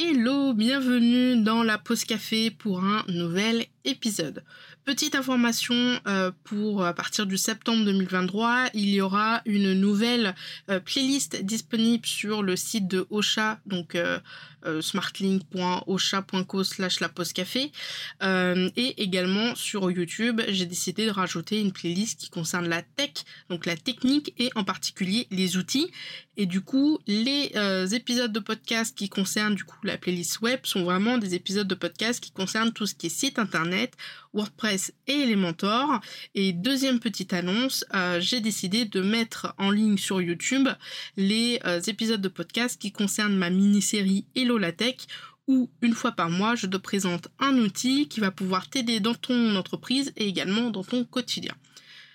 Hello, bienvenue dans la pause café pour un nouvel épisode. Petite information euh, pour à partir du septembre 2023, il y aura une nouvelle euh, playlist disponible sur le site de Ocha, donc euh, smartlink.ocha.co slash la pause café et également sur YouTube j'ai décidé de rajouter une playlist qui concerne la tech donc la technique et en particulier les outils et du coup les épisodes de podcast qui concernent du coup la playlist web sont vraiment des épisodes de podcast qui concernent tout ce qui est site internet WordPress et Elementor. Et deuxième petite annonce, euh, j'ai décidé de mettre en ligne sur YouTube les euh, épisodes de podcast qui concernent ma mini-série Hello la Tech où une fois par mois, je te présente un outil qui va pouvoir t'aider dans ton entreprise et également dans ton quotidien.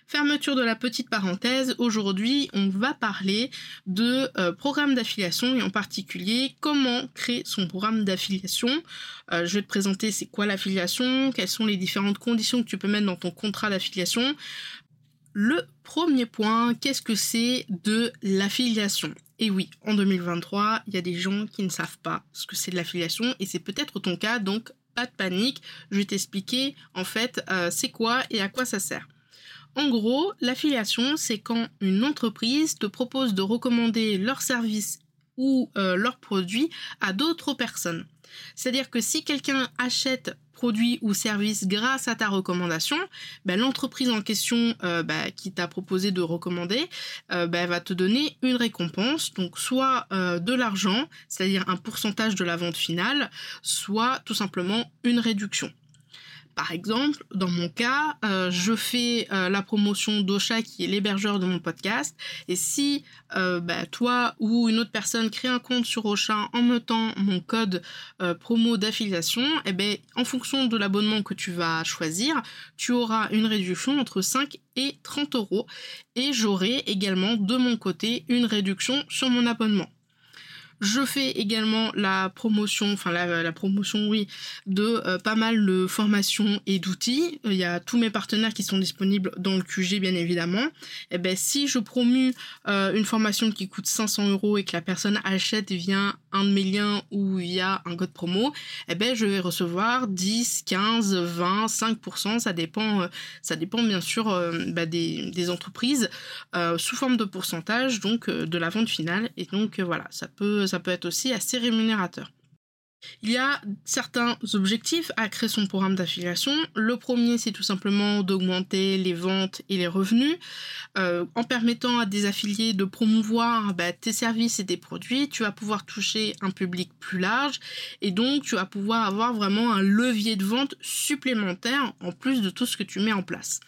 Fermeture de la petite parenthèse, aujourd'hui on va parler de euh, programme d'affiliation et en particulier comment créer son programme d'affiliation. Euh, je vais te présenter c'est quoi l'affiliation, quelles sont les différentes conditions que tu peux mettre dans ton contrat d'affiliation. Le premier point, qu'est-ce que c'est de l'affiliation? Et oui, en 2023, il y a des gens qui ne savent pas ce que c'est de l'affiliation et c'est peut-être ton cas, donc pas de panique, je vais t'expliquer en fait euh, c'est quoi et à quoi ça sert. En gros, l'affiliation, c'est quand une entreprise te propose de recommander leurs services ou euh, leurs produits à d'autres personnes. C'est-à-dire que si quelqu'un achète produit ou service grâce à ta recommandation, ben, l'entreprise en question euh, ben, qui t'a proposé de recommander euh, ben, va te donner une récompense, donc soit de l'argent, c'est-à-dire un pourcentage de la vente finale, soit tout simplement une réduction. Par exemple, dans mon cas, euh, je fais euh, la promotion d'Ocha qui est l'hébergeur de mon podcast. Et si euh, bah, toi ou une autre personne crée un compte sur Ocha en mettant mon code promo d'affiliation, eh ben, en fonction de l'abonnement que tu vas choisir, tu auras une réduction entre 5 et 30 euros. Et j'aurai également de mon côté une réduction sur mon abonnement. Je fais également la promotion, enfin la, promotion, oui, de euh, pas mal de formations et d'outils. Il y a tous mes partenaires qui sont disponibles dans le QG, bien évidemment. Et eh ben si je promue euh, une formation qui coûte 500 euros et que la personne achète via un de mes liens ou via un code promo, eh ben je vais recevoir 10, 15, 20, 5%, ça dépend, euh, ça dépend bien sûr bah, des, des, entreprises sous forme de pourcentage, donc de la vente finale. Et donc voilà, ça peut ça peut être aussi assez rémunérateur. Il y a certains objectifs à créer son programme d'affiliation. Le premier, c'est tout simplement d'augmenter les ventes et les revenus. Euh, en permettant à des affiliés de promouvoir bah, tes services et tes produits, tu vas pouvoir toucher un public plus large et donc tu vas pouvoir avoir vraiment un levier de vente supplémentaire en plus de tout ce que tu mets en place.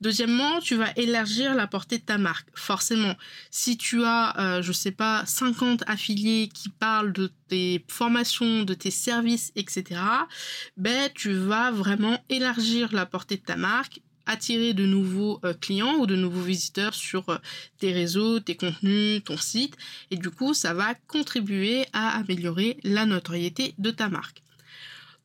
Deuxièmement, tu vas élargir la portée de ta marque. Forcément, si tu as, euh, je sais pas, 50 affiliés qui parlent de tes formations, de tes services, etc., ben, tu vas vraiment élargir la portée de ta marque attirer de nouveaux euh, clients ou de nouveaux visiteurs sur euh, tes réseaux, tes contenus, ton site. Et du coup, ça va contribuer à améliorer la notoriété de ta marque.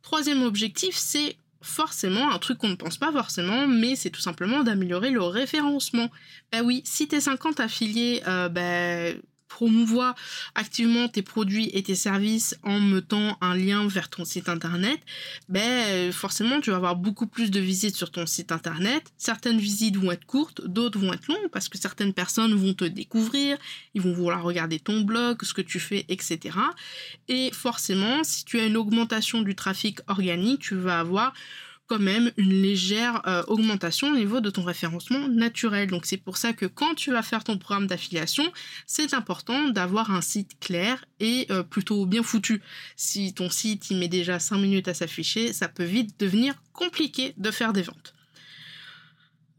Troisième objectif, c'est forcément un truc qu'on ne pense pas forcément, mais c'est tout simplement d'améliorer le référencement. Bah oui, si tes 50 affiliés euh, bah, promouvoient activement tes produits et tes services en mettant un lien vers ton site internet, ben forcément tu vas avoir beaucoup plus de visites sur ton site internet. Certaines visites vont être courtes, d'autres vont être longues parce que certaines personnes vont te découvrir, ils vont vouloir regarder ton blog, ce que tu fais, etc. Et forcément, si tu as une augmentation du trafic organique, tu vas avoir quand même une légère euh, augmentation au niveau de ton référencement naturel. Donc c'est pour ça que quand tu vas faire ton programme d'affiliation, c'est important d'avoir un site clair et euh, plutôt bien foutu. Si ton site il met déjà 5 minutes à s'afficher, ça peut vite devenir compliqué de faire des ventes.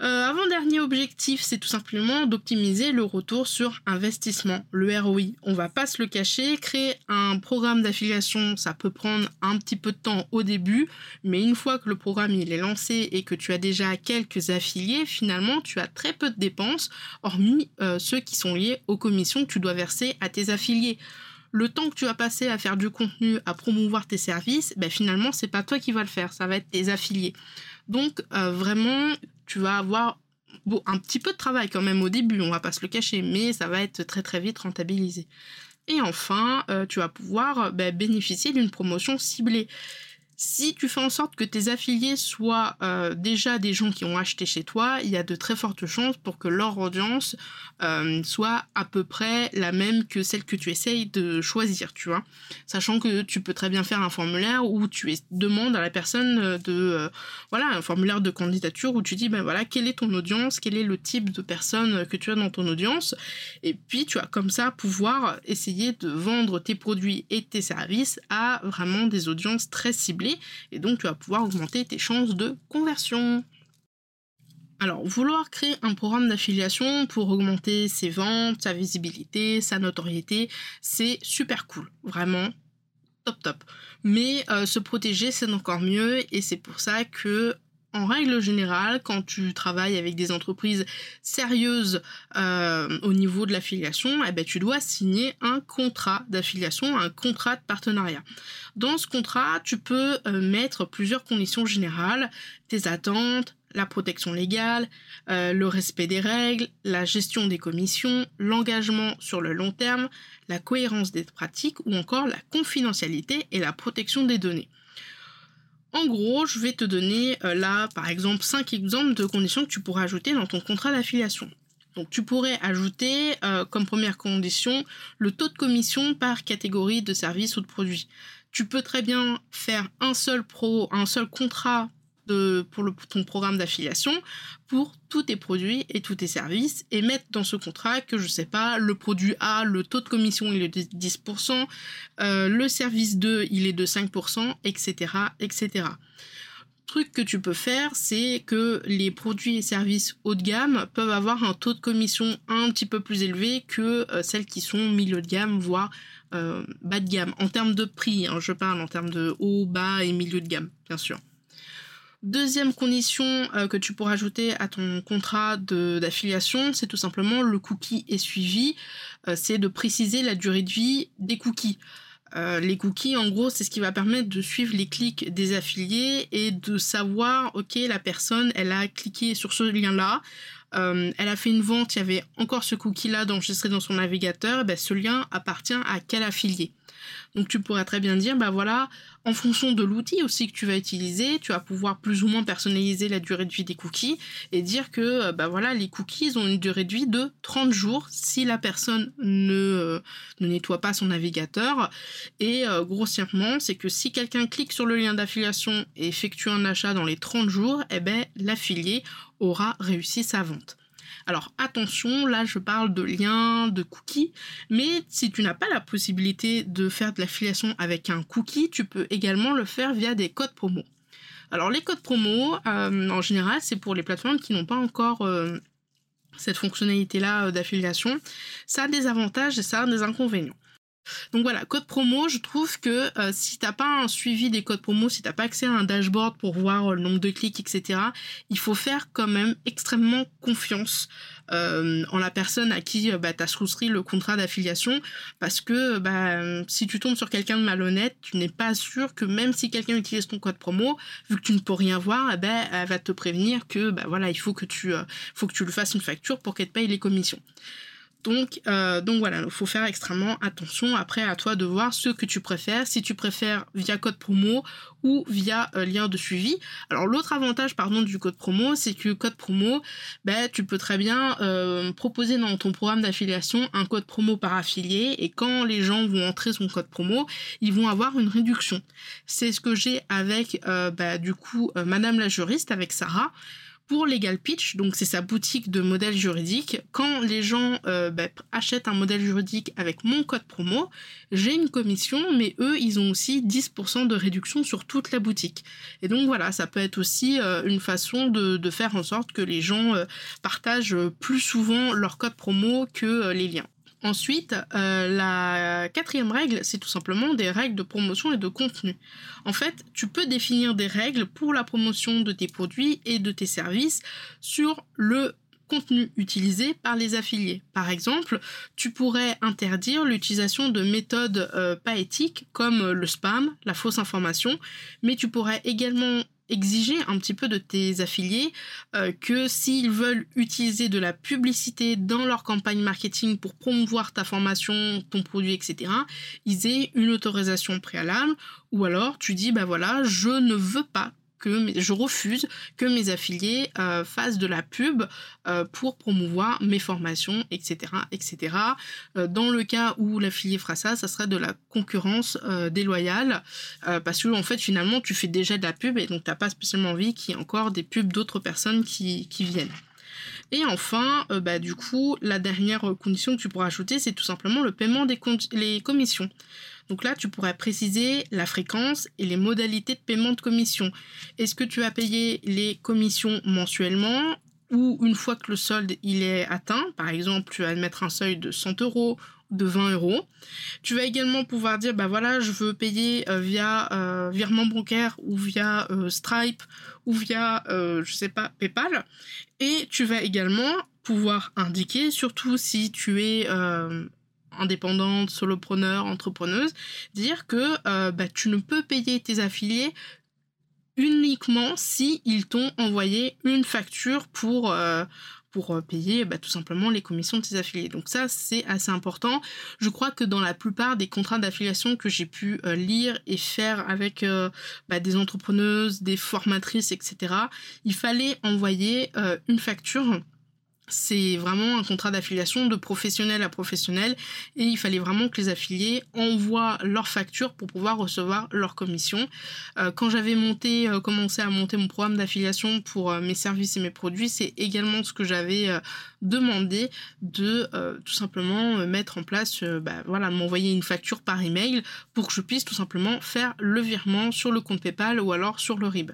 Euh, avant-dernier objectif, c'est tout simplement d'optimiser le retour sur investissement, le ROI. On va pas se le cacher, créer un programme d'affiliation, ça peut prendre un petit peu de temps au début, mais une fois que le programme est lancé et que tu as déjà quelques affiliés, finalement tu as très peu de dépenses, hormis euh, ceux qui sont liés aux commissions que tu dois verser à tes affiliés le temps que tu vas passer à faire du contenu, à promouvoir tes services, ben finalement c'est pas toi qui vas le faire, ça va être tes affiliés. Donc euh, vraiment, tu vas avoir un petit peu de travail quand même au début, on va pas se le cacher, mais ça va être très très vite rentabilisé. Et enfin, euh, tu vas pouvoir ben, bénéficier d'une promotion ciblée. Si tu fais en sorte que tes affiliés soient euh, déjà des gens qui ont acheté chez toi, il y a de très fortes chances pour que leur audience euh, soit à peu près la même que celle que tu essayes de choisir, tu vois. Sachant que tu peux très bien faire un formulaire où tu demandes à la personne de euh, voilà un formulaire de candidature où tu dis ben voilà quelle est ton audience, quel est le type de personne que tu as dans ton audience, et puis tu vas comme ça pouvoir essayer de vendre tes produits et tes services à vraiment des audiences très ciblées et donc tu vas pouvoir augmenter tes chances de conversion. Alors, vouloir créer un programme d'affiliation pour augmenter ses ventes, sa visibilité, sa notoriété, c'est super cool, vraiment top top. Mais euh, se protéger, c'est encore mieux et c'est pour ça que en règle générale, quand tu travailles avec des entreprises sérieuses euh, au niveau de l'affiliation, eh ben, tu dois signer un contrat d'affiliation, un contrat de partenariat. Dans ce contrat, tu peux euh, mettre plusieurs conditions générales, tes attentes, la protection légale, euh, le respect des règles, la gestion des commissions, l'engagement sur le long terme, la cohérence des pratiques ou encore la confidentialité et la protection des données. En gros, je vais te donner euh, là, par exemple, 5 exemples de conditions que tu pourrais ajouter dans ton contrat d'affiliation. Donc tu pourrais ajouter euh, comme première condition le taux de commission par catégorie de service ou de produit. Tu peux très bien faire un seul pro, un seul contrat pour ton programme d'affiliation pour tous tes produits et tous tes services et mettre dans ce contrat que je sais pas le produit A le taux de commission il est de 10% euh, le service 2 il est de 5% etc etc truc que tu peux faire c'est que les produits et services haut de gamme peuvent avoir un taux de commission un petit peu plus élevé que euh, celles qui sont milieu de gamme voire euh, bas de gamme. En termes de prix hein, je parle en termes de haut bas et milieu de gamme bien sûr Deuxième condition euh, que tu pourras ajouter à ton contrat d'affiliation, c'est tout simplement le cookie est suivi. Euh, c'est de préciser la durée de vie des cookies. Euh, les cookies, en gros, c'est ce qui va permettre de suivre les clics des affiliés et de savoir, ok, la personne, elle a cliqué sur ce lien-là, elle a fait une vente, il y avait encore ce cookie-là enregistré dans son navigateur, ben, ce lien appartient à quel affilié? Donc tu pourrais très bien dire, bah voilà, en fonction de l'outil aussi que tu vas utiliser, tu vas pouvoir plus ou moins personnaliser la durée de vie des cookies et dire que euh, bah voilà, les cookies ont une durée de vie de 30 jours si la personne ne, euh, ne nettoie pas son navigateur. Et euh, grossièrement, c'est que si quelqu'un clique sur le lien d'affiliation et effectue un achat dans les 30 jours, eh ben l'affilié aura réussi sa vente. Alors attention, là je parle de liens, de cookies, mais si tu n'as pas la possibilité de faire de l'affiliation avec un cookie, tu peux également le faire via des codes promo. Alors les codes promo, euh, en général, c'est pour les plateformes qui n'ont pas encore euh, cette fonctionnalité-là euh, d'affiliation. Ça a des avantages et ça a des inconvénients. Donc voilà, code promo, je trouve que euh, si t'as pas un suivi des codes promo, si t'as pas accès à un dashboard pour voir euh, le nombre de clics, etc., il faut faire quand même extrêmement confiance euh, en la personne à qui bah, t'as souscrit le contrat d'affiliation, parce que bah, si tu tombes sur quelqu'un de malhonnête, tu n'es pas sûr que même si quelqu'un utilise ton code promo, vu que tu ne peux rien voir, eh ben, elle va te prévenir que bah, voilà, il faut que tu, faut lui fasses une facture pour qu'elle te paye les commissions. Donc, euh, donc voilà, il faut faire extrêmement attention. Après, à toi de voir ce que tu préfères. Si tu préfères via code promo ou via euh, lien de suivi. Alors l'autre avantage, pardon, du code promo, c'est que code promo, ben, tu peux très bien euh, proposer dans ton programme d'affiliation un code promo par affilié et quand les gens vont entrer son code promo, ils vont avoir une réduction. C'est ce que j'ai avec, bah, du coup, Madame la juriste, avec Sarah Pour Legal Pitch, donc c'est sa boutique de modèles juridiques, quand les gens euh, bah, achètent un modèle juridique avec mon code promo, j'ai une commission, mais eux, ils ont aussi 10% de réduction sur toute la boutique. Et donc voilà, ça peut être aussi euh, une façon de, faire en sorte que les gens euh, partagent plus souvent leur code promo que les liens. Ensuite, euh, la quatrième règle, c'est tout simplement des règles de promotion et de contenu. En fait, tu peux définir des règles pour la promotion de tes produits et de tes services sur le contenu utilisé par les affiliés. Par exemple, tu pourrais interdire l'utilisation de méthodes euh, pas éthiques comme le spam, la fausse information, mais tu pourrais également exiger un petit peu de tes affiliés euh, que s'ils veulent utiliser de la publicité dans leur campagne marketing pour promouvoir ta formation, ton produit, etc., ils aient une autorisation préalable ou alors tu dis bah voilà je ne veux pas que je refuse que mes affiliés euh, fassent de la pub euh, pour promouvoir mes formations, etc., etc. Euh, dans le cas où l'affilié fera ça, ça sera de la concurrence déloyale parce que en fait finalement tu fais déjà de la pub et donc t'as pas spécialement envie qu'il y ait encore des pubs d'autres personnes qui, viennent. Et enfin, bah, du coup, la dernière condition que tu pourras ajouter, c'est tout simplement le paiement des commissions. Donc là, tu pourrais préciser la fréquence et les modalités de paiement de commission. Est-ce que tu vas payer les commissions mensuellement ou une fois que le solde il est atteint, par exemple, tu vas mettre un seuil de 100 euros de 20 euros. Tu vas également pouvoir dire, bah voilà, je veux payer euh, via euh, virement bancaire ou via euh, Stripe ou via, je sais pas, PayPal. Et tu vas également pouvoir indiquer, surtout si tu es indépendante, solopreneur, entrepreneuse, dire que euh, bah, tu ne peux payer tes affiliés uniquement si t'ont envoyé une facture pour euh, pour euh, payer bah, tout simplement les commissions de tes affiliés. Donc ça, c'est assez important. Je crois que dans la plupart des contrats d'affiliation que j'ai pu lire et faire avec bah, des entrepreneuses, des formatrices, etc., il fallait envoyer une facture c'est vraiment un contrat d'affiliation de professionnel à professionnel et il fallait vraiment que les affiliés envoient leurs factures pour pouvoir recevoir leur commission. Euh, quand j'avais monté, euh, commencé à monter mon programme d'affiliation pour euh, mes services et mes produits, c'est également ce que j'avais demandé de tout simplement mettre en place, bah, voilà, m'envoyer une facture par email pour que je puisse tout simplement faire le virement sur le compte PayPal ou alors sur le RIB.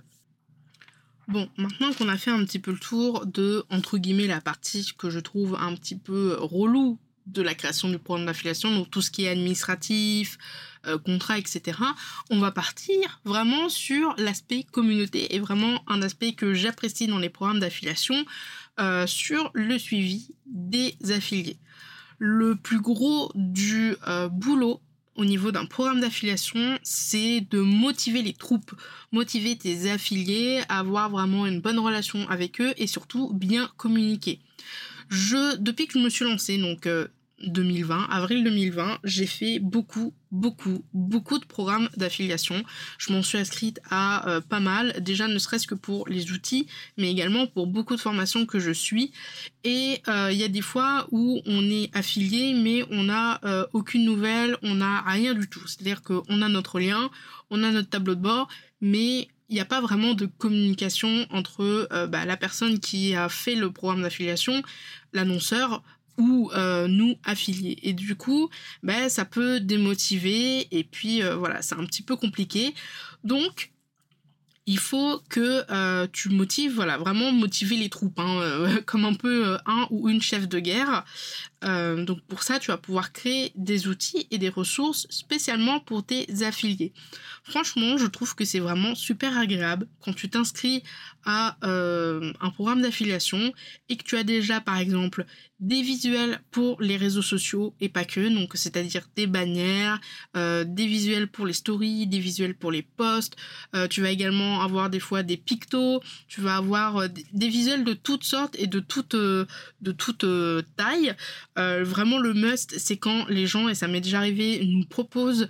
Bon, maintenant qu'on a fait un petit peu le tour de, entre guillemets, la partie que je trouve un petit peu relou de la création du programme d'affiliation, donc tout ce qui est administratif, euh, contrat, etc., on va partir vraiment sur l'aspect communauté et vraiment un aspect que j'apprécie dans les programmes d'affiliation euh, sur le suivi des affiliés. Le plus gros du euh, boulot au niveau d'un programme d'affiliation, c'est de motiver les troupes, motiver tes affiliés avoir vraiment une bonne relation avec eux et surtout bien communiquer. Je, depuis que je me suis lancée, donc 2020, avril 2020, j'ai fait beaucoup, beaucoup, beaucoup de programmes d'affiliation. Je m'en suis inscrite à euh, pas mal, déjà ne serait-ce que pour les outils, mais également pour beaucoup de formations que je suis. Et euh, il y a des fois où on est affilié, mais on n'a euh, aucune nouvelle, on n'a rien du tout. C'est-à-dire qu'on a notre lien, on a notre tableau de bord, mais il n'y a pas vraiment de communication entre bah, la personne qui a fait le programme d'affiliation, l'annonceur, euh, nous affiliés. Et du coup, ben, ça peut démotiver et puis euh, voilà, c'est un petit peu compliqué. Donc, il faut que euh, tu motives, voilà, vraiment motiver les troupes, hein, comme un peu un ou une chef de guerre. Donc pour ça, tu vas pouvoir créer des outils et des ressources spécialement pour tes affiliés. Franchement, je trouve que c'est vraiment super agréable quand tu t'inscris à un programme d'affiliation et que tu as déjà par exemple des visuels pour les réseaux sociaux et pas que, donc c'est-à-dire des bannières, euh, des visuels pour les stories, des visuels pour les posts. Euh, tu vas également avoir des fois des pictos, tu vas avoir euh, des visuels de toutes sortes et de toutes de. Vraiment le must, c'est quand les gens et ça m'est déjà arrivé nous proposent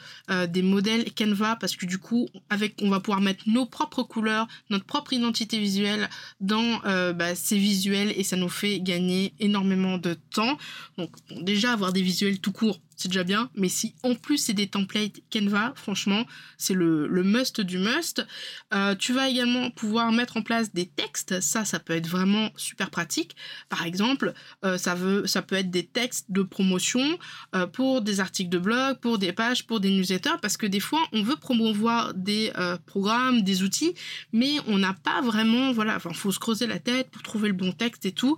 des modèles Canva parce que du coup avec on va pouvoir mettre nos propres couleurs, notre propre identité visuelle dans bah, ces visuels et ça nous fait gagner énormément de temps. Donc déjà avoir des visuels tout court, c'est déjà bien. Mais si en plus c'est des templates Canva, franchement, c'est le, le, must du must. Euh, tu vas également pouvoir mettre en place des textes. Ça, ça peut être vraiment super pratique. Par exemple, euh, ça, veut, ça peut être des textes de promotion euh, pour des articles de blog, pour des pages, pour des newsletters, parce que des fois, on veut promouvoir des programmes, des outils, mais on n'a pas vraiment, voilà, enfin, faut se creuser la tête pour trouver le bon texte et tout.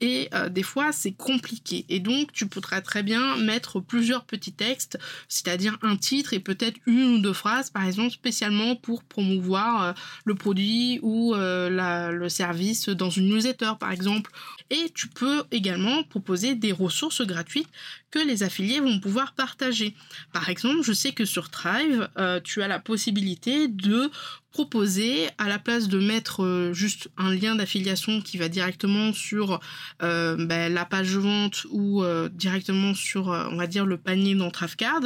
Et des fois, c'est compliqué. Et donc, tu pourrais très bien mettre petits textes, c'est-à-dire un titre et peut-être une ou deux phrases, par exemple, spécialement pour promouvoir euh, le produit ou euh, le service dans une newsletter, par exemple. Et tu peux également proposer des ressources gratuites que les affiliés vont pouvoir partager. Par exemple, je sais que sur Thrive, euh, tu as la possibilité de proposer, à la place de mettre juste un lien d'affiliation qui va directement sur ben, la page vente ou directement sur, on va dire, le panier dans Travecard,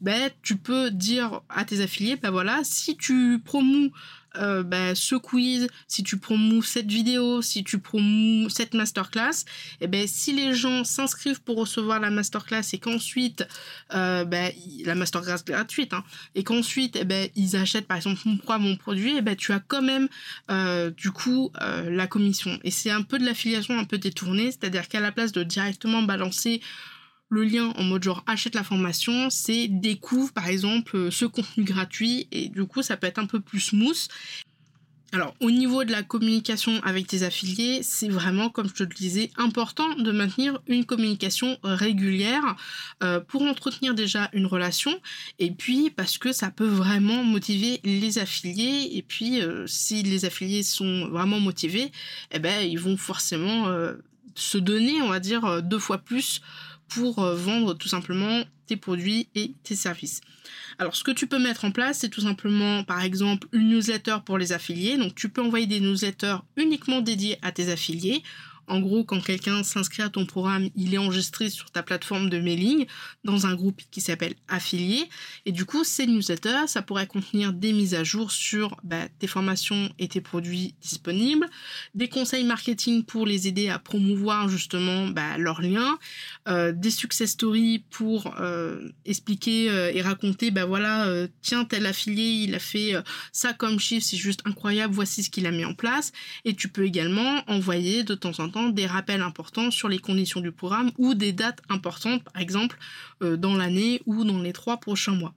ben, tu peux dire à tes affiliés, ben voilà, si tu promous euh, bah, ce quiz, si tu promous cette vidéo, si tu promous cette masterclass, et eh ben si les gens s'inscrivent pour recevoir la masterclass et qu'ensuite euh, bah, la masterclass gratuite hein, et qu'ensuite eh ben ils achètent par exemple mon produit, eh ben tu as quand même euh, du coup la commission. Et c'est un peu de l'affiliation un peu détournée, c'est-à-dire qu'à la place de directement balancer le lien en mode genre achète la formation, c'est découvre par exemple euh, ce contenu gratuit et du coup ça peut être un peu plus smooth. Alors au niveau de la communication avec tes affiliés, c'est vraiment comme je te le disais important de maintenir une communication régulière euh, pour entretenir déjà une relation et puis parce que ça peut vraiment motiver les affiliés et puis euh, si les affiliés sont vraiment motivés, eh ben ils vont forcément se donner on va dire deux fois plus pour euh, vendre tout simplement tes produits et tes services. Alors ce que tu peux mettre en place, c'est tout simplement par exemple une newsletter pour les affiliés. Donc tu peux envoyer des newsletters uniquement dédiés à tes affiliés en gros, quand quelqu'un s'inscrit à ton programme, il est enregistré sur ta plateforme de mailing dans un groupe qui s'appelle affilié. Et du coup, ces newsletters, ça pourrait contenir des mises à jour sur bah, tes formations et tes produits disponibles, des conseils marketing pour les aider à promouvoir justement bah, leurs liens, euh, des success stories pour euh, expliquer euh, et raconter, bah voilà, tiens, tel affilié, il a fait ça comme chiffre, c'est juste incroyable, voici ce qu'il a mis en place. Et tu peux également envoyer de temps en temps des rappels importants sur les conditions du programme ou des dates importantes, par exemple euh, dans l'année ou dans les trois prochains mois.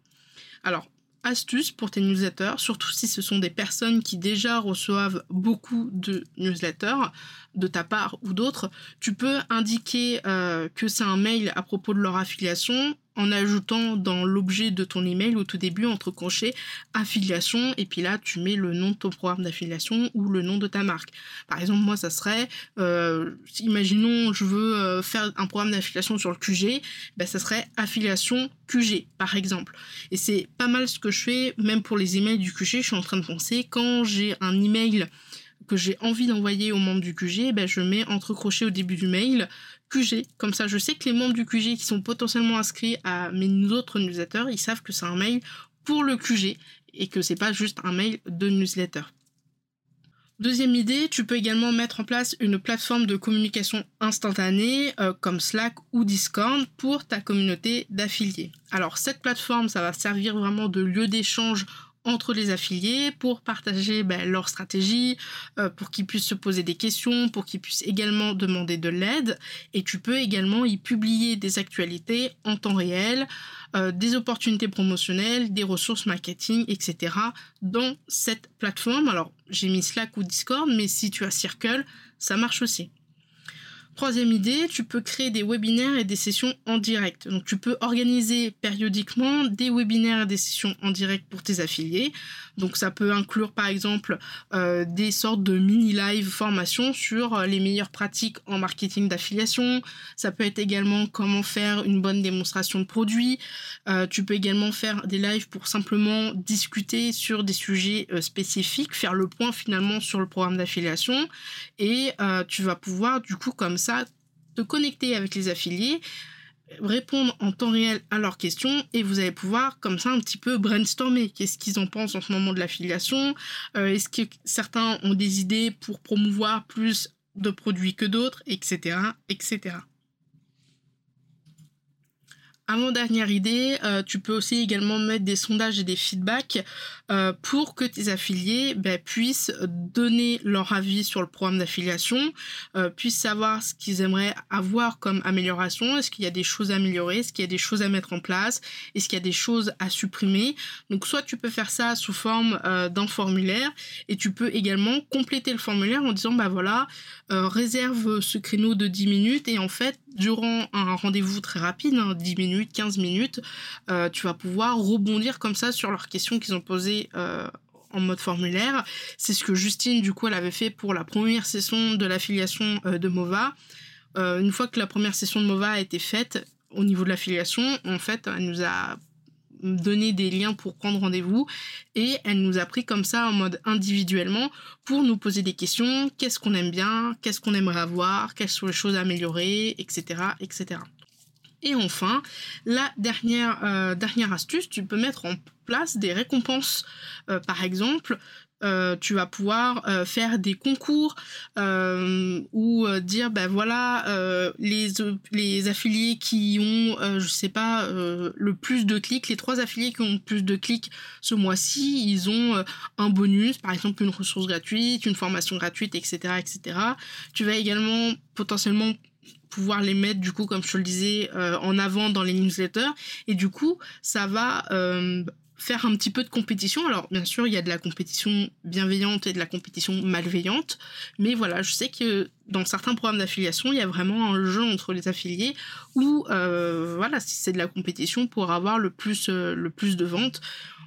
Alors, astuce pour tes newsletters, surtout si ce sont des personnes qui déjà reçoivent beaucoup de newsletters de ta part ou d'autres, tu peux indiquer euh, que c'est un mail à propos de leur affiliation en ajoutant dans l'objet de ton email au tout début entre crochets affiliation et puis là tu mets le nom de ton programme d'affiliation ou le nom de ta marque. Par exemple moi ça serait, euh, imaginons je veux euh, faire un programme d'affiliation sur le QG, ben ça serait affiliation QG par exemple. Et c'est pas mal ce que je fais même pour les emails du QG, je suis en train de penser quand j'ai un email que j'ai envie d'envoyer aux membres du QG, ben je mets entre crochets au début du mail QG. Comme ça, je sais que les membres du QG qui sont potentiellement inscrits à mes autres newsletters, ils savent que c'est un mail pour le QG et que c'est pas juste un mail de newsletter. Deuxième idée, tu peux également mettre en place une plateforme de communication instantanée euh, comme Slack ou Discord pour ta communauté d'affiliés. Alors cette plateforme, ça va servir vraiment de lieu d'échange entre les affiliés pour partager ben, leur stratégie, euh, pour qu'ils puissent se poser des questions, pour qu'ils puissent également demander de l'aide. Et tu peux également y publier des actualités en temps réel, euh, des opportunités promotionnelles, des ressources marketing, etc. dans cette plateforme. Alors j'ai mis Slack ou Discord, mais si tu as Circle, ça marche aussi. Troisième idée, tu peux créer des webinaires et des sessions en direct. Donc tu peux organiser périodiquement des webinaires et des sessions en direct pour tes affiliés. Donc ça peut inclure par exemple euh, des sortes de mini live formation sur euh, les meilleures pratiques en marketing d'affiliation. Ça peut être également comment faire une bonne démonstration de produit. Euh, tu peux également faire des lives pour simplement discuter sur des sujets spécifiques, faire le point finalement sur le programme d'affiliation et tu vas pouvoir du coup comme ça te connecter avec les affiliés répondre en temps réel à leurs questions et vous allez pouvoir comme ça un petit peu brainstormer. Qu'est-ce qu'ils en pensent en ce moment de l'affiliation? Euh, Est-ce que certains ont des idées pour promouvoir plus de produits que d'autres, etc., etc. Avant-dernière idée, euh, tu peux aussi également mettre des sondages et des feedbacks euh, pour que tes affiliés ben, puissent donner leur avis sur le programme d'affiliation, euh, puissent savoir ce qu'ils aimeraient avoir comme amélioration, est-ce qu'il y a des choses à améliorer, est-ce qu'il y a des choses à mettre en place, est-ce qu'il y a des choses à supprimer? Donc soit tu peux faire ça sous forme d'un formulaire et tu peux également compléter le formulaire en disant bah voilà, réserve ce créneau de 10 minutes et en fait durant un rendez-vous très rapide, 10 hein, minutes, 15 minutes, euh, tu vas pouvoir rebondir comme ça sur leurs questions qu'ils ont posées euh, en mode formulaire. C'est ce que Justine, du coup, elle avait fait pour la première session de l'affiliation euh, de MOVA. une fois que la première session de MOVA a été faite, au niveau de l'affiliation, en fait, elle nous a donné des liens pour prendre rendez-vous et elle nous a pris comme ça en mode individuellement pour nous poser des questions, qu'est-ce qu'on aime bien, qu'est-ce qu'on aimerait avoir, quelles sont les choses à améliorer, etc. etc. Et enfin, la dernière, euh, dernière astuce, tu peux mettre en place des récompenses. Euh, par exemple, euh, tu vas pouvoir faire des concours ou dire ben voilà les les affiliés qui ont je sais pas le plus de clics les trois affiliés qui ont le plus de clics ce mois-ci ils ont un bonus par exemple une ressource gratuite une formation gratuite etc etc tu vas également potentiellement pouvoir les mettre du coup comme je te le disais euh, en avant dans les newsletters. Et du coup ça va euh, faire un petit peu de compétition. Alors bien sûr il y a de la compétition bienveillante et de la compétition malveillante. Mais voilà je sais que dans certains programmes d'affiliation il y a vraiment un jeu entre les affiliés où euh, voilà si c'est de la compétition pour avoir le plus le plus de ventes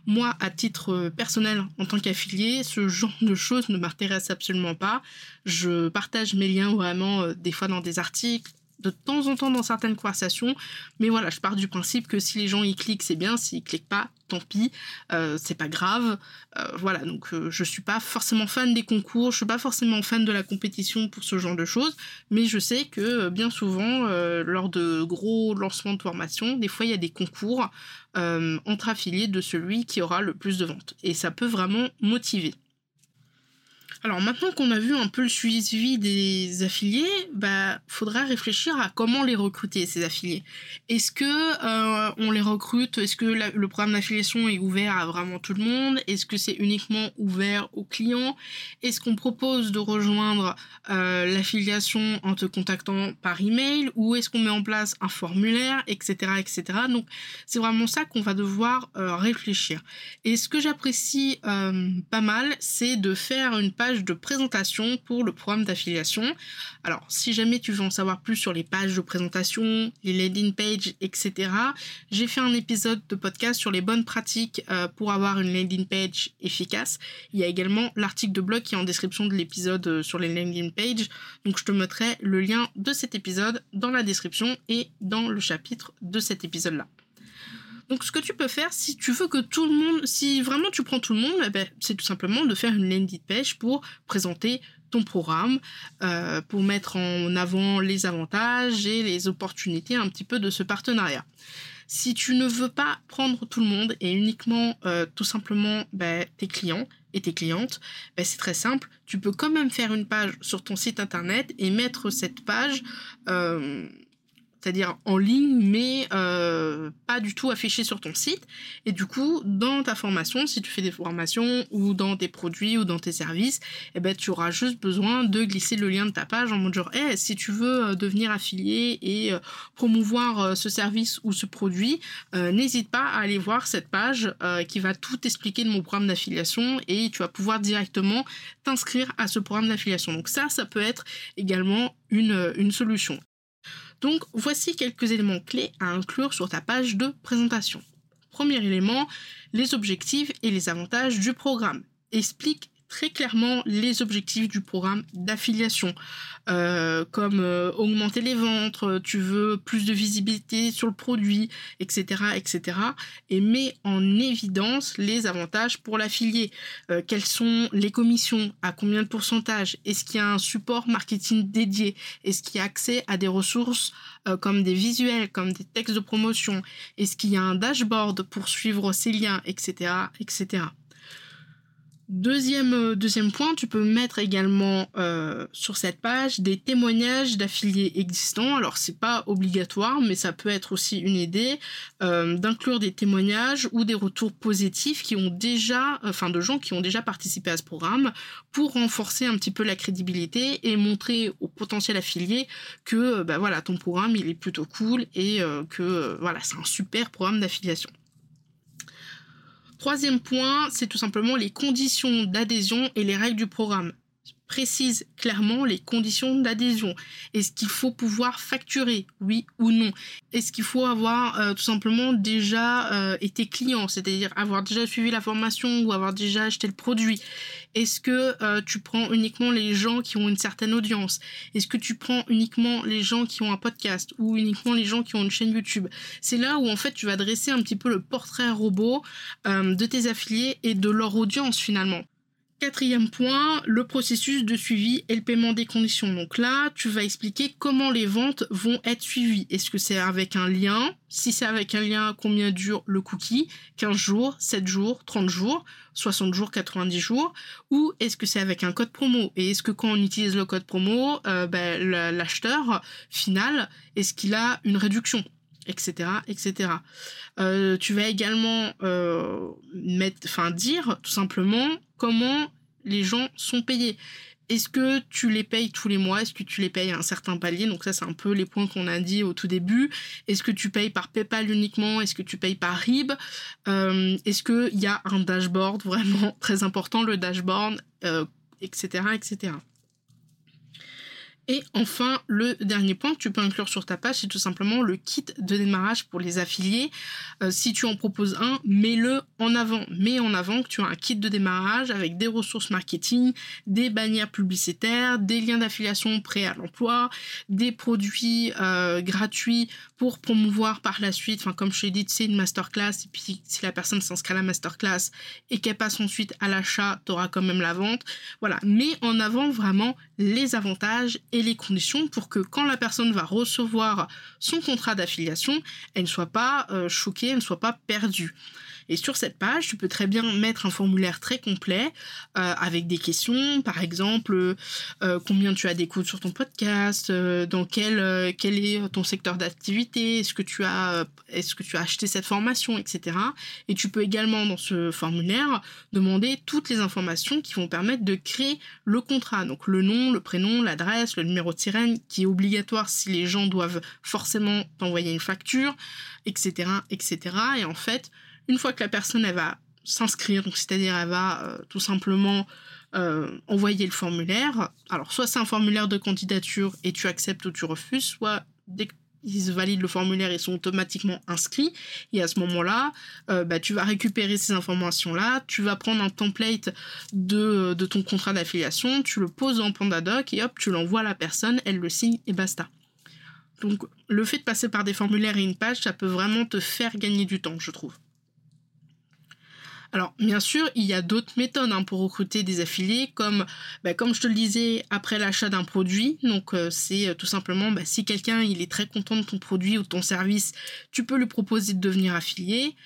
moi, à titre personnel, en tant qu'affilié, ce genre de choses ne m'intéresse absolument pas. Je partage mes liens vraiment des fois dans des articles, de temps en temps dans certaines conversations, mais voilà, je pars du principe que si les gens y cliquent, c'est bien, s'ils cliquent pas, tant pis, euh, c'est pas grave. Euh, voilà, donc euh, je suis pas forcément fan des concours, je suis pas forcément fan de la compétition pour ce genre de choses, mais je sais que bien souvent, lors de gros lancements de formation, des fois il y a des concours entre affiliés de celui qui aura le plus de ventes, et ça peut vraiment motiver. Alors maintenant qu'on a vu un peu le suivi des affiliés, bah faudra réfléchir à comment les recruter ces affiliés. Est-ce que euh, on les recrute Est-ce que le programme d'affiliation est ouvert à vraiment tout le monde? Est-ce que c'est uniquement ouvert aux clients? Est-ce qu'on propose de rejoindre euh, l'affiliation en te contactant par email? Ou est-ce qu'on met en place un formulaire, etc., etc. Donc c'est vraiment ça qu'on va devoir euh, réfléchir. Et ce que j'apprécie pas mal, c'est de faire une page de présentation pour le programme d'affiliation. Alors, si jamais tu veux en savoir plus sur les pages de présentation, les landing pages, etc., j'ai fait un épisode de podcast sur les bonnes pratiques euh, pour avoir une landing page efficace. Il y a également l'article de blog qui est en description de l'épisode euh, sur les landing pages. Donc, je te mettrai le lien de cet épisode dans la description et dans le chapitre de cet épisode-là. Donc ce que tu peux faire, si tu veux que tout le monde, si vraiment tu prends tout le monde, eh ben, c'est tout simplement de faire une landing page pour présenter ton programme, euh, pour mettre en avant les avantages et les opportunités un petit peu de ce partenariat. Si tu ne veux pas prendre tout le monde et uniquement euh, tout simplement ben, tes clients et tes clientes, ben, c'est très simple. Tu peux quand même faire une page sur ton site internet et mettre cette page euh, c'est-à-dire en ligne, mais euh, pas du tout affiché sur ton site. Et du coup, dans ta formation, si tu fais des formations ou dans tes produits ou dans tes services, eh ben, tu auras juste besoin de glisser le lien de ta page en mode genre, hey, si tu veux euh, devenir affilié et euh, promouvoir ce service ou ce produit, n'hésite pas à aller voir cette page qui va tout expliquer de mon programme d'affiliation et tu vas pouvoir directement t'inscrire à ce programme d'affiliation. Donc ça, ça peut être également une, une solution. Donc voici quelques éléments clés à inclure sur ta page de présentation. Premier élément, les objectifs et les avantages du programme. Explique très clairement les objectifs du programme d'affiliation, euh, comme euh, augmenter les ventes, euh, tu veux plus de visibilité sur le produit, etc., etc. Et met en évidence les avantages pour l'affilié. quelles sont les commissions, à combien de pourcentage, est-ce qu'il y a un support marketing dédié, est-ce qu'il y a accès à des ressources comme des visuels, comme des textes de promotion, est-ce qu'il y a un dashboard pour suivre ces liens, etc., etc. Deuxième, euh, deuxième point, tu peux mettre également euh, sur cette page des témoignages d'affiliés existants. Alors c'est pas obligatoire, mais ça peut être aussi une idée euh, d'inclure des témoignages ou des retours positifs qui ont déjà, enfin de gens qui ont déjà participé à ce programme pour renforcer un petit peu la crédibilité et montrer aux potentiels affiliés que bah voilà ton programme il est plutôt cool et que voilà c'est un super programme d'affiliation. Troisième point, c'est tout simplement les conditions d'adhésion et les règles du programme précise clairement les conditions d'adhésion. Est-ce qu'il faut pouvoir facturer, oui ou non? Est-ce qu'il faut avoir euh, tout simplement déjà euh, été client, c'est-à-dire avoir déjà suivi la formation ou avoir déjà acheté le produit? Est-ce que euh, tu prends uniquement les gens qui ont une certaine audience? Est-ce que tu prends uniquement les gens qui ont un podcast ou uniquement les gens qui ont une chaîne YouTube? C'est là où en fait tu vas dresser un petit peu le portrait robot de tes affiliés et de leur audience finalement. Quatrième point, le processus de suivi et le paiement des conditions. Donc là, tu vas expliquer comment les ventes vont être suivies. Est-ce que c'est avec un lien? Si c'est avec un lien, combien dure le cookie? 15 jours, 7 jours, 30 jours, 60 jours, 90 jours? Ou est-ce que c'est avec un code promo? Et est-ce que quand on utilise le code promo, euh, ben, l'acheteur final, est-ce qu'il a une réduction? Etc etc euh, tu vas également euh, mettre enfin dire tout simplement comment les gens sont payés est-ce que tu les payes tous les mois? Est-ce que tu les payes à un certain palier? Donc ça, c'est un peu les points qu'on a dit au tout début. Est-ce que tu payes par PayPal uniquement? Est-ce que tu payes par RIB? Euh, Est-ce qu'il y a un dashboard vraiment très important, le dashboard, etc., etc. Et enfin, le dernier point que tu peux inclure sur ta page, c'est tout simplement le kit de démarrage pour les affiliés. Euh, si tu en proposes un, mets-le en avant. Mets en avant que tu as un kit de démarrage avec des ressources marketing, des bannières publicitaires, des liens d'affiliation prêts à l'emploi, des produits euh, gratuits pour promouvoir par la suite. Enfin, comme je t'ai dit, c'est une masterclass. Et puis, si la personne s'inscrit à la masterclass et qu'elle passe ensuite à l'achat, tu auras quand même la vente. Voilà. Mets en avant vraiment les avantages et les conditions pour que quand la personne va recevoir son contrat d'affiliation, elle ne soit pas euh, choquée, elle ne soit pas perdue. Et sur cette page, tu peux très bien mettre un formulaire très complet euh, avec des questions, par exemple, euh, combien tu as d'écoutes sur ton podcast, euh, dans quel quel est ton secteur d'activité, est-ce que tu as est-ce que tu as acheté cette formation, etc. Et tu peux également dans ce formulaire demander toutes les informations qui vont permettre de créer le contrat, donc le nom, le prénom, l'adresse, le numéro de sirène qui est obligatoire si les gens doivent forcément t'envoyer une facture, etc., etc. Et en fait une fois que la personne va s'inscrire, c'est-à-dire elle va euh, tout simplement euh, envoyer le formulaire. Alors soit c'est un formulaire de candidature et tu acceptes ou tu refuses, soit dès qu'ils valident le formulaire, ils sont automatiquement inscrits. Et à ce moment-là, euh, bah, tu vas récupérer ces informations-là, tu vas prendre un template de, de ton contrat d'affiliation, tu le poses en PandaDoc et hop, tu l'envoies à la personne, elle le signe et basta. Donc le fait de passer par des formulaires et une page, ça peut vraiment te faire gagner du temps, je trouve. Alors, bien sûr, il y a d'autres méthodes hein, pour recruter des affiliés, comme, bah, comme je te le disais, après l'achat d'un produit. Donc, euh, c'est euh, tout simplement, bah, si quelqu'un est très content de ton produit ou de ton service, tu peux lui proposer de devenir affilié.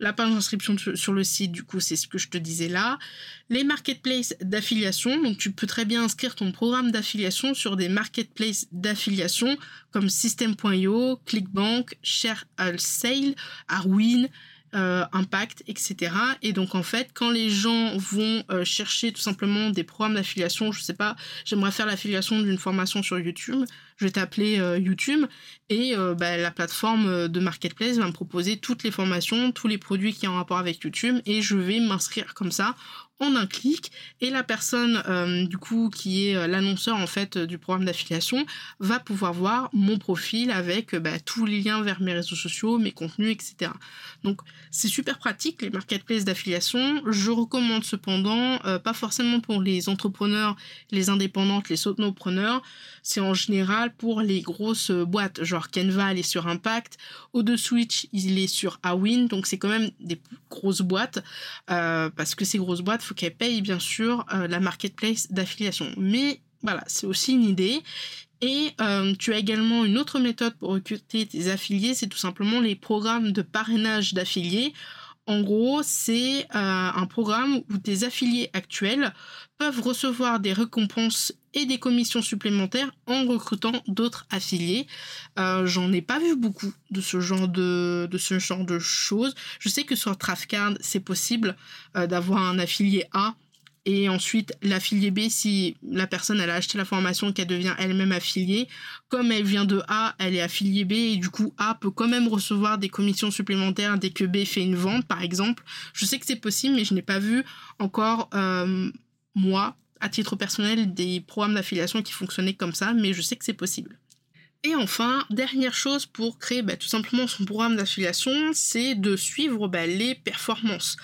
La page d'inscription sur le site, du coup, c'est ce que je te disais là. Les marketplaces d'affiliation, donc tu peux très bien inscrire ton programme d'affiliation sur des marketplaces d'affiliation comme System.io, Clickbank, Share Sale, Arwin, euh, impact, etc. Et donc en fait, quand les gens vont euh, chercher tout simplement des programmes d'affiliation, je sais pas, j'aimerais faire l'affiliation d'une formation sur YouTube, je vais t'appeler euh, YouTube et bah, la plateforme de marketplace va me proposer toutes les formations, tous les produits qui ont rapport avec YouTube et je vais m'inscrire comme ça en un clic et la personne euh, du coup qui est euh, l'annonceur en fait du programme d'affiliation va pouvoir voir mon profil avec euh, bah, tous les liens vers mes réseaux sociaux, mes contenus, etc. Donc c'est super pratique les marketplaces d'affiliation. Je recommande cependant pas forcément pour les entrepreneurs, les indépendantes, les solopreneurs. C'est en général pour les grosses boîtes genre Canva, elle est sur Impact, de Switch il est sur Awin, donc c'est quand même des grosses boîtes parce que ces grosses boîtes qu'elle paye bien sûr euh, la marketplace d'affiliation. Mais voilà, c'est aussi une idée. Et euh, tu as également une autre méthode pour recruter tes affiliés, c'est tout simplement les programmes de parrainage d'affiliés En gros, c'est un programme où tes affiliés actuels peuvent recevoir des récompenses et des commissions supplémentaires en recrutant d'autres affiliés. Euh, J'en ai pas vu beaucoup de ce genre de, de ce genre de choses. Je sais que sur Trafcard, c'est possible euh, d'avoir un affilié A et ensuite l'affilié B si la personne elle a acheté la formation qu'elle devient elle-même affiliée comme elle vient de A elle est affiliée B et du coup A peut quand même recevoir des commissions supplémentaires dès que B fait une vente par exemple je sais que c'est possible mais je n'ai pas vu encore euh, moi, à titre personnel, des programmes d'affiliation qui fonctionnaient comme ça, mais je sais que c'est possible. Et enfin, dernière chose pour créer bah, tout simplement son programme d'affiliation, c'est de suivre bah, les performances.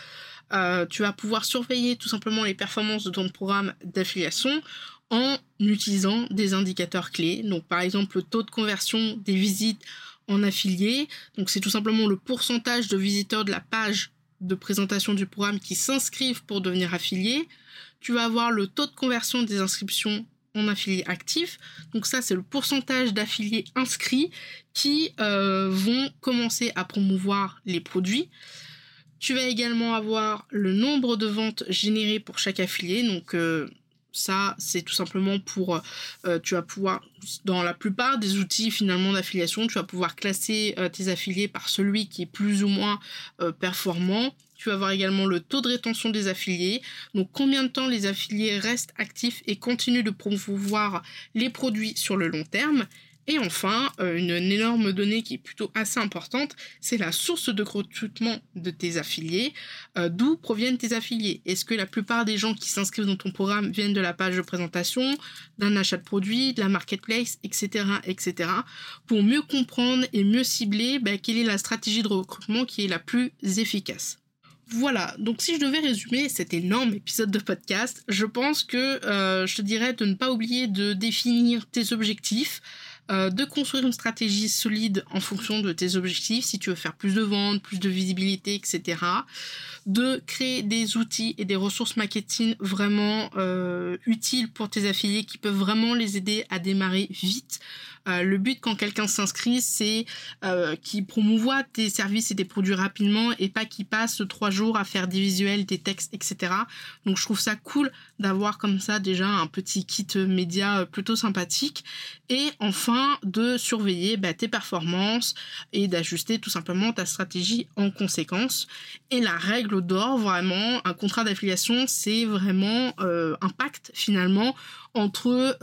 Euh, tu vas pouvoir surveiller tout simplement les performances de ton programme d'affiliation en utilisant des indicateurs clés. Donc par exemple le taux de conversion des visites en affilié. Donc c'est tout simplement le pourcentage de visiteurs de la page de présentation du programme qui s'inscrivent pour devenir affiliés tu vas avoir le taux de conversion des inscriptions en affiliés actifs. Donc ça, c'est le pourcentage d'affiliés inscrits qui euh, vont commencer à promouvoir les produits. Tu vas également avoir le nombre de ventes générées pour chaque affilié. Donc euh, ça, c'est tout simplement pour, euh, tu vas pouvoir, dans la plupart des outils finalement d'affiliation, tu vas pouvoir classer tes affiliés par celui qui est plus ou moins performant tu vas avoir également le taux de rétention des affiliés, donc combien de temps les affiliés restent actifs et continuent de promouvoir les produits sur le long terme. Et enfin, euh, une, énorme donnée qui est plutôt assez importante, c'est la source de recrutement de tes affiliés. Euh, d'où proviennent tes affiliés? Est-ce que la plupart des gens qui s'inscrivent dans ton programme viennent de la page de présentation, d'un achat de produits, de la marketplace, etc., etc. Pour mieux comprendre et mieux cibler bah, quelle est la stratégie de recrutement qui est la plus efficace? Voilà, donc si je devais résumer cet énorme épisode de podcast, je pense que euh, je te dirais de ne pas oublier de définir tes objectifs, euh, de construire une stratégie solide en fonction de tes objectifs, si tu veux faire plus de ventes, plus de visibilité, etc. De créer des outils et des ressources marketing vraiment euh, utiles pour tes affiliés qui peuvent vraiment les aider à démarrer vite. Euh, le but quand quelqu'un s'inscrit, c'est euh, qu'il promouvoit tes services et tes produits rapidement et pas qu'il passe trois jours à faire des visuels, des textes, etc. Donc je trouve ça cool d'avoir comme ça déjà un petit kit média euh, plutôt sympathique. Et enfin, de surveiller bah, tes performances et d'ajuster tout simplement ta stratégie en conséquence. Et la règle d'or, vraiment, un contrat d'affiliation, c'est vraiment un pacte finalement entre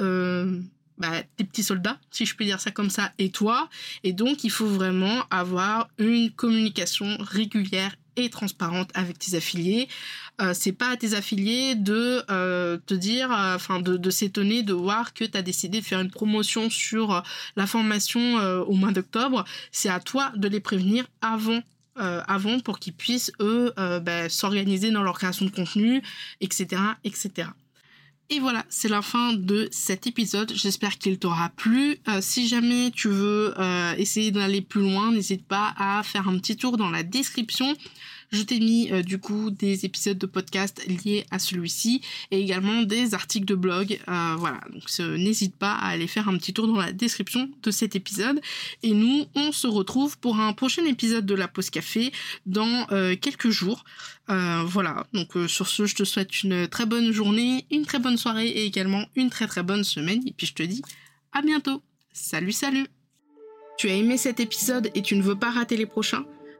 bah, tes petits soldats, si je peux dire ça comme ça, et toi. Et donc, il faut vraiment avoir une communication régulière et transparente avec tes affiliés. Euh, c'est pas à tes affiliés de euh, te dire, euh, enfin de, s'étonner de voir que tu as décidé de faire une promotion sur la formation au mois d'octobre. C'est à toi de les prévenir avant avant pour qu'ils puissent eux bah, s'organiser dans leur création de contenu, etc., etc. Et voilà, c'est la fin de cet épisode. J'espère qu'il t'aura plu. Euh, si jamais tu veux euh, essayer d'aller plus loin, n'hésite pas à faire un petit tour dans la description. Je t'ai mis euh, du coup des épisodes de podcast liés à celui-ci et également des articles de blog. Euh, voilà, donc n'hésite pas à aller faire un petit tour dans la description de cet épisode. Et nous, on se retrouve pour un prochain épisode de la pause café dans euh, quelques jours. voilà, donc sur ce, je te souhaite une très bonne journée, une très bonne soirée et également une très très bonne semaine. Et puis je te dis à bientôt. Salut, salut Tu as aimé cet épisode et tu ne veux pas rater les prochains?